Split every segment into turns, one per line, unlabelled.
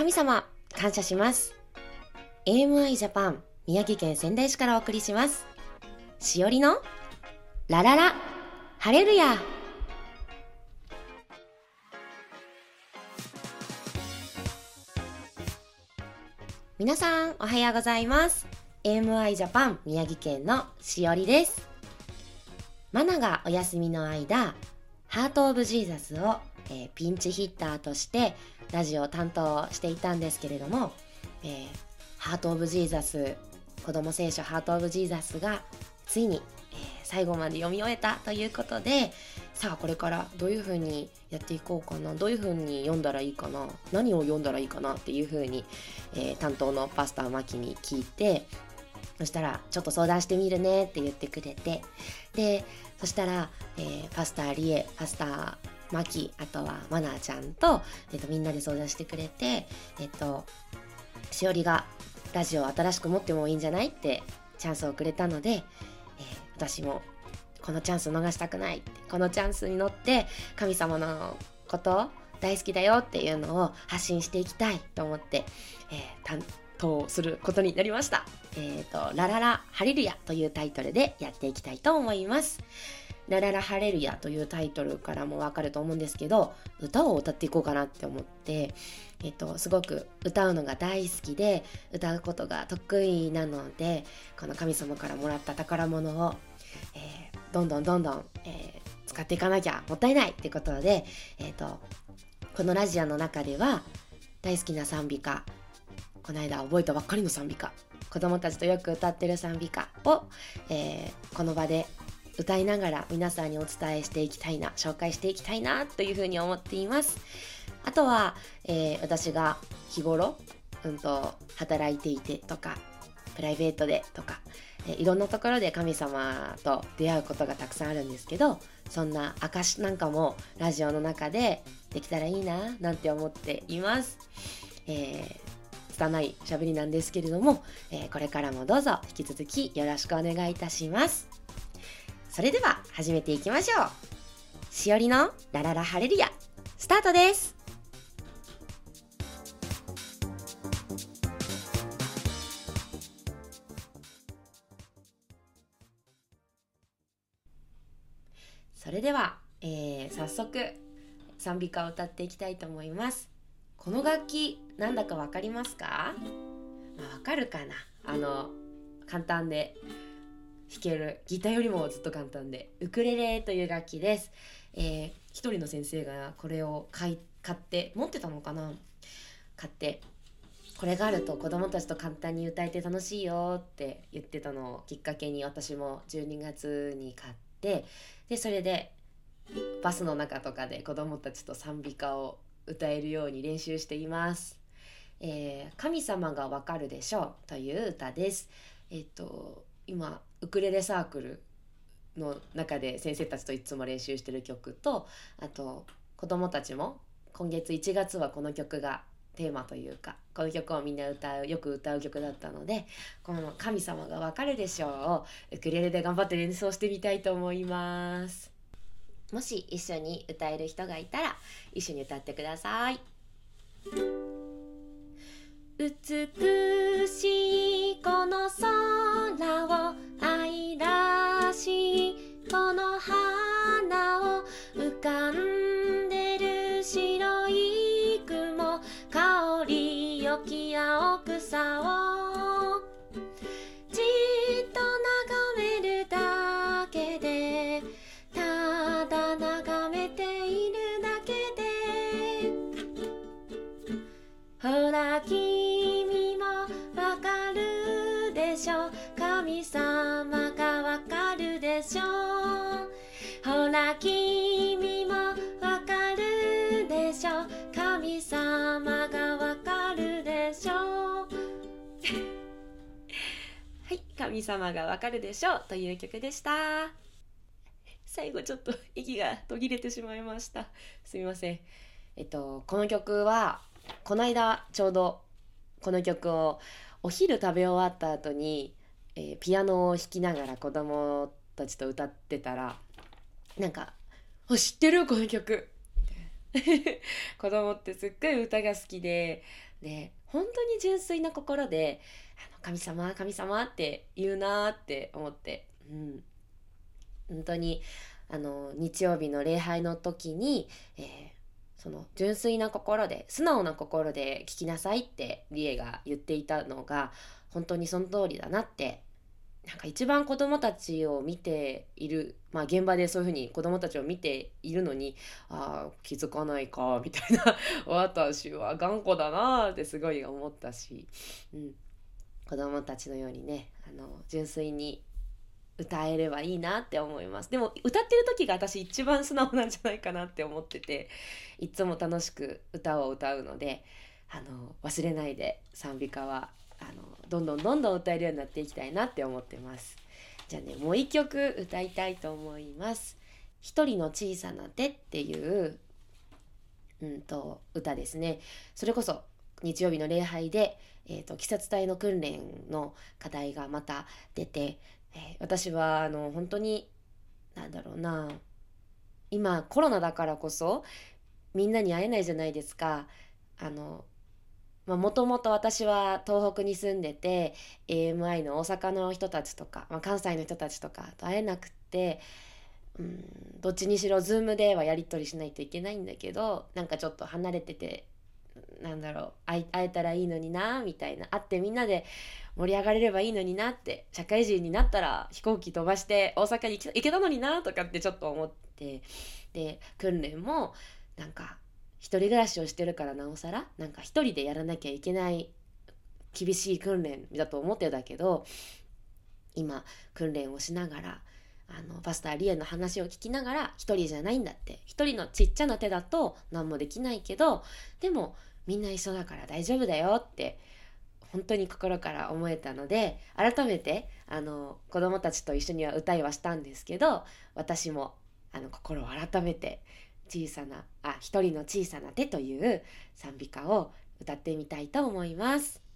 神様、感謝します。AMI ジャパン、宮城県仙台市からお送りします。しおりの、ラララ、ハレルヤ。皆さん、おはようございます。AMI ジャパン、宮城県のしおりです。マナがお休みの間、ハート・オブ・ジーザスを、えーピンチヒッターとしてラジオを担当していたんですけれども、えーハート・オブ・ジーザス子供聖書ハート・オブ・ジーザスがついに、えー最後まで読み終えたということでさあこれからどういう風にやっていこうかなどういう風に読んだらいいかな何を読んだらいいかなっていう風に、えー担当の Pastor マキに聞いてそしたらちょっと相談してみるねって言ってくれてでそしたら、えーパスターリエパスタマキあとはマナーちゃんと,、えっとみんなで相談してくれてえっとしおりがラジオを新しく持ってもいいんじゃないってチャンスをくれたので、えー私もこのチャンス逃したくないこのチャンスに乗って神様のこと大好きだよっていうのを発信していきたいと思って、えー担当することになりました。えっ、と、ラララハレルヤというタイトルでやっていきたいと思います。ラララハレルヤというタイトルからもわかると思うんですけど、歌を歌っていこうかなって思って、えっと、すごく歌うのが大好きで、歌うことが得意なので、この神様からもらった宝物を、えーどんどんどんどん、えー使っていかなきゃもったいないってことで、えっと、このラジオの中では、大好きな賛美歌、この間覚えたばっかりの賛美歌、子供たちとよく歌ってる賛美歌を、えーこの場で歌いながら皆さんにお伝えしていきたいな紹介していきたいなというふうに思っています。あとは、えー私が日頃、うん、と働いていてとかプライベートでとか、えーいろんなところで神様と出会うことがたくさんあるんですけどそんな証なんかもラジオの中でできたらいいななんて思っています、えー拙い喋りなんですけれども、えーこれからもどうぞ引き続きよろしくお願いいたします。それでは始めていきましょう。しおりのラララハレルヤスタートです。それでは、えー早速賛美歌を歌っていきたいと思います。この楽器なんだかわかりますか、まあ、わかるかな。あの簡単で。弾けるギターよりもずっと簡単でウクレレという楽器です、えー一人の先生がこれを買い買って持ってたのかな？買ってこれがあると子供たちと簡単に歌えて楽しいよって言ってたのをきっかけに私も12月に買ってでそれでバスの中とかで子供たちと賛美歌を歌えるように練習しています。えー神様がわかるでしょうという歌です。えっ、と今ウクレレサークルの中で先生たちといつも練習してる曲とあと子供たちも今月1月はこの曲がテーマというかこの曲をみんな歌うよく歌う曲だったのでこの「神様がわかるでしょう」をウクレレで頑張って演奏してみたいと思います。もし一緒に歌える人がいたら一緒に歌ってください。美しいこの空を愛らしいこの花を浮かんでる白い雲香りよき青草をしょう。神様がわかるでしょう。ほら君もわかるでしょ神様がわかるでしょう。はい神様がわかるでしょう。という曲でした。最後ちょっと息が途切れてしまいました。すみません。えっとこの曲はこの間ちょうどこの曲をお昼食べ終わった後に、えーピアノを弾きながら子供たちと歌ってたらなんか「あ知ってる？この曲」みたいな。子供ってすっごい歌が好きでで本当に純粋な心で「あの神様神様」って言うなって思ってうん。本当にあの日曜日の礼拝の時に、えー、その純粋な心で素直な心で聞きなさいってリエが言っていたのが本当にその通りだなってなんか一番子供たちを見ている、まあ現場でそういうふうに子供たちを見ているのに、ああ、気づかないか、みたいな、私は頑固だなってすごい思ったし、うん。子供たちのようにね、あの、純粋に歌えればいいなって思います。でも歌ってる時が私一番素直なんじゃないかなって思ってて、いつも楽しく歌を歌うので、あの、忘れないで賛美歌はあのどんどんどんどん歌えるようになっていきたいなって思ってます。じゃあねもう一曲歌いたいと思います「一人の小さな手」っていううんと歌ですね。それこそ日曜日の礼拝で、えーと、季節隊の訓練の課題がまた出て、えー、私はあの本当になんだろうな今コロナだからこそみんなに会えないじゃないですか。あのもともと私は東北に住んでて AMI の大阪の人たちとか、まあ、関西の人たちとかと会えなくって、うん、どっちにしろ Zoom ではやり取りしないといけないんだけどなんかちょっと離れててなんだろう会えたらいいのになみたいな会ってみんなで盛り上がれればいいのになって社会人になったら飛行機飛ばして大阪に行けたのになとかってちょっと思ってで訓練もなんか一人暮らしをしてるからなおさらなんか一人でやらなきゃいけない厳しい訓練だと思ってたけど今訓練をしながらあのパスターリエの話を聞きながら一人じゃないんだって一人のちっちゃな手だと何もできないけどでもみんな一緒だから大丈夫だよって本当に心から思えたので改めてあの子供たちと一緒には歌いはしたんですけど私もあの心を改めて小さなあ一人の小さな手という賛美歌を歌ってみたいと思います。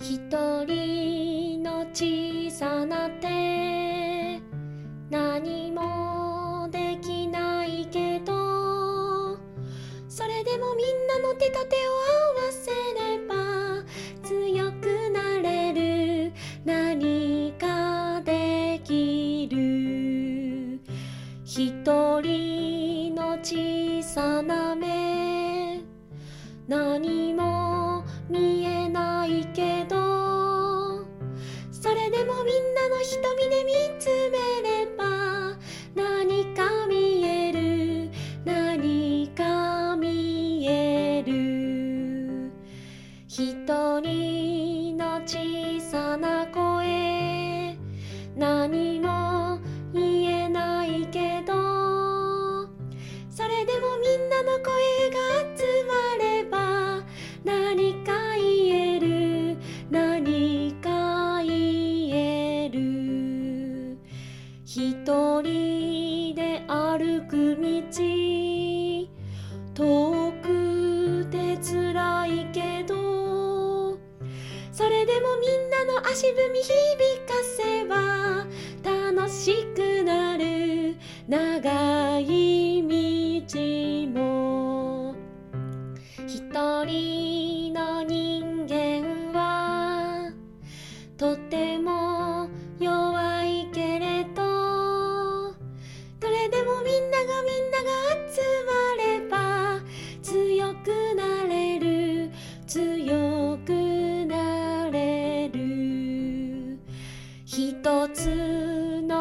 一人の小さな手。何もできないけど。それでもみんなの手と手を瞳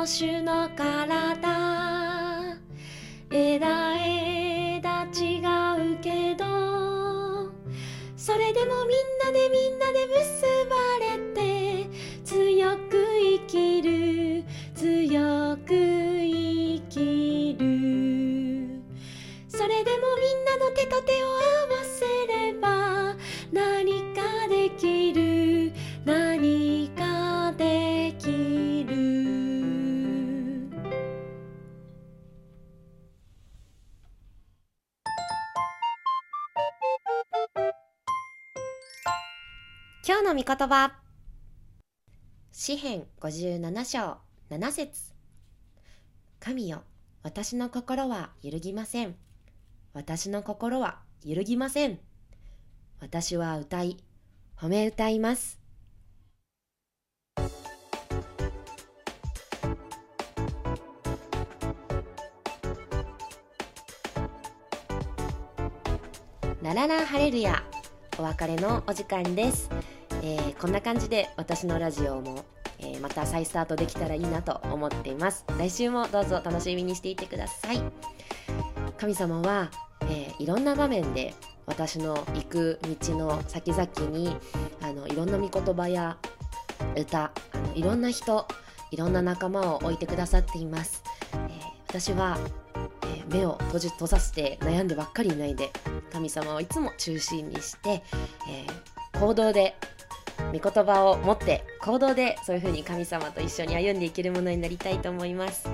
主の体今日の御言葉詩編57章7節神よ、私の心は揺るぎません。私の心は揺るぎません。私は歌い、褒め歌います。ラララハレルヤお別れのお時間です、えー、こんな感じで私のラジオも、えー、また再スタートできたらいいなと思っています。来週もどうぞ楽しみにしていてください。神様は、えー、いろんな場面で私の行く道の先々にあのいろんな御言葉や歌あのいろんな人いろんな仲間を置いてくださっています、えー、私はえ目を閉じ閉ざして悩んでばっかりいないで神様をいつも中心にして、えー、行動で御言葉を持って行動でそういうふうに神様と一緒に歩んでいけるものになりたいと思います、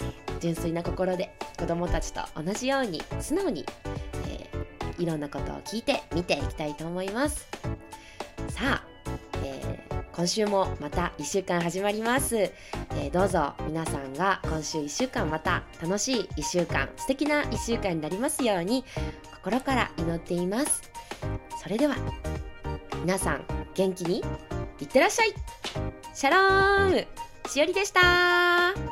えー、純粋な心で子供たちと同じように素直に、えー、いろんなことを聞いて見ていきたいと思います。さあえ今週もまた1週間始まります、えー、どうぞ皆さんが今週1週間また楽しい1週間素敵な1週間になりますように心から祈っています。それでは皆さん元気にいってらっしゃい。シャローム。しおりでした。